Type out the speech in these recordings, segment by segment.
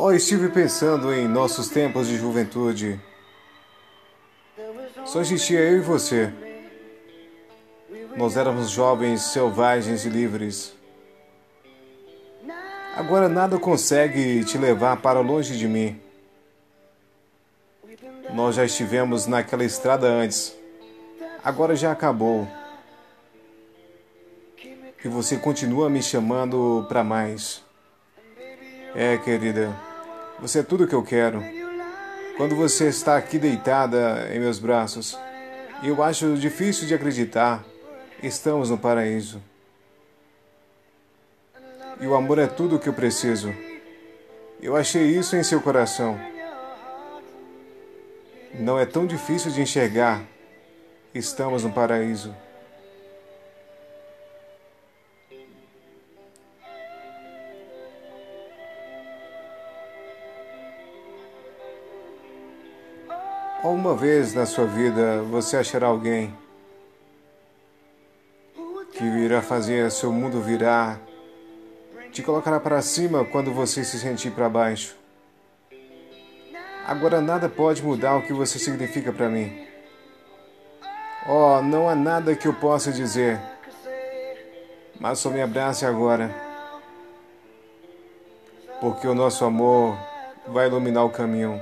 Oh, estive pensando em nossos tempos de juventude. Só existia eu e você. Nós éramos jovens, selvagens e livres. Agora nada consegue te levar para longe de mim. Nós já estivemos naquela estrada antes. Agora já acabou. E você continua me chamando para mais. É, querida, você é tudo o que eu quero. Quando você está aqui deitada em meus braços, eu acho difícil de acreditar, estamos no paraíso. E o amor é tudo o que eu preciso. Eu achei isso em seu coração. Não é tão difícil de enxergar. Estamos no paraíso. Uma vez na sua vida você achará alguém que irá fazer seu mundo virar, te colocará para cima quando você se sentir para baixo. Agora nada pode mudar o que você significa para mim. Oh, não há nada que eu possa dizer, mas só me abrace agora, porque o nosso amor vai iluminar o caminho.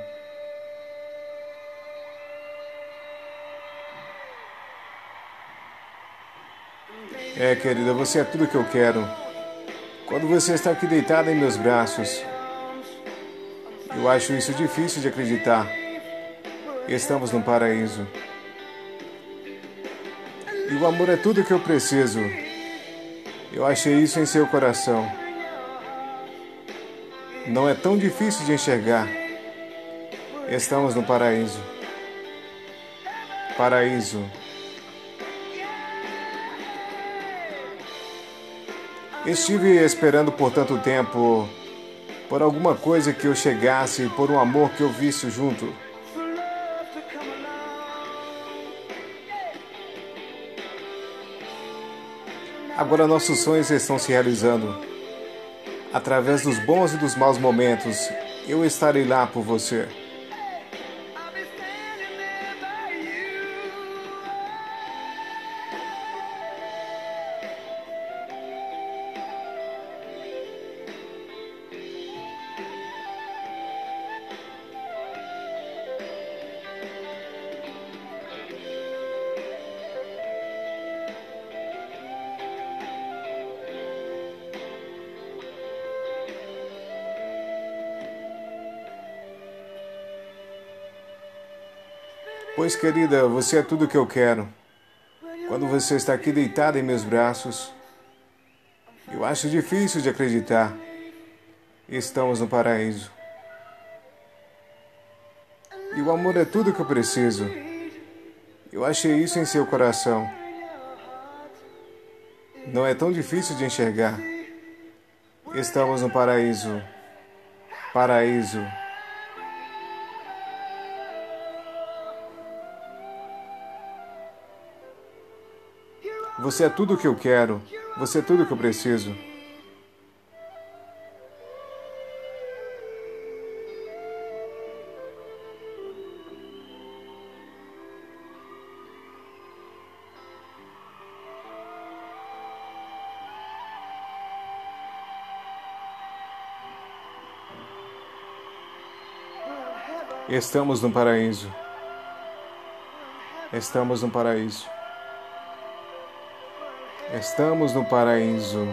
É, querida, você é tudo que eu quero. Quando você está aqui deitada em meus braços, eu acho isso difícil de acreditar. Estamos no paraíso. E o amor é tudo que eu preciso. Eu achei isso em seu coração. Não é tão difícil de enxergar. Estamos no paraíso. Paraíso. Estive esperando por tanto tempo por alguma coisa que eu chegasse, por um amor que eu visse junto. Agora nossos sonhos estão se realizando. Através dos bons e dos maus momentos, eu estarei lá por você. Pois, querida, você é tudo o que eu quero. Quando você está aqui deitada em meus braços, eu acho difícil de acreditar. Estamos no paraíso. E o amor é tudo o que eu preciso. Eu achei isso em seu coração. Não é tão difícil de enxergar. Estamos no paraíso. Paraíso. Você é tudo o que eu quero. Você é tudo o que eu preciso. Estamos no paraíso. Estamos no paraíso. Estamos no paraíso.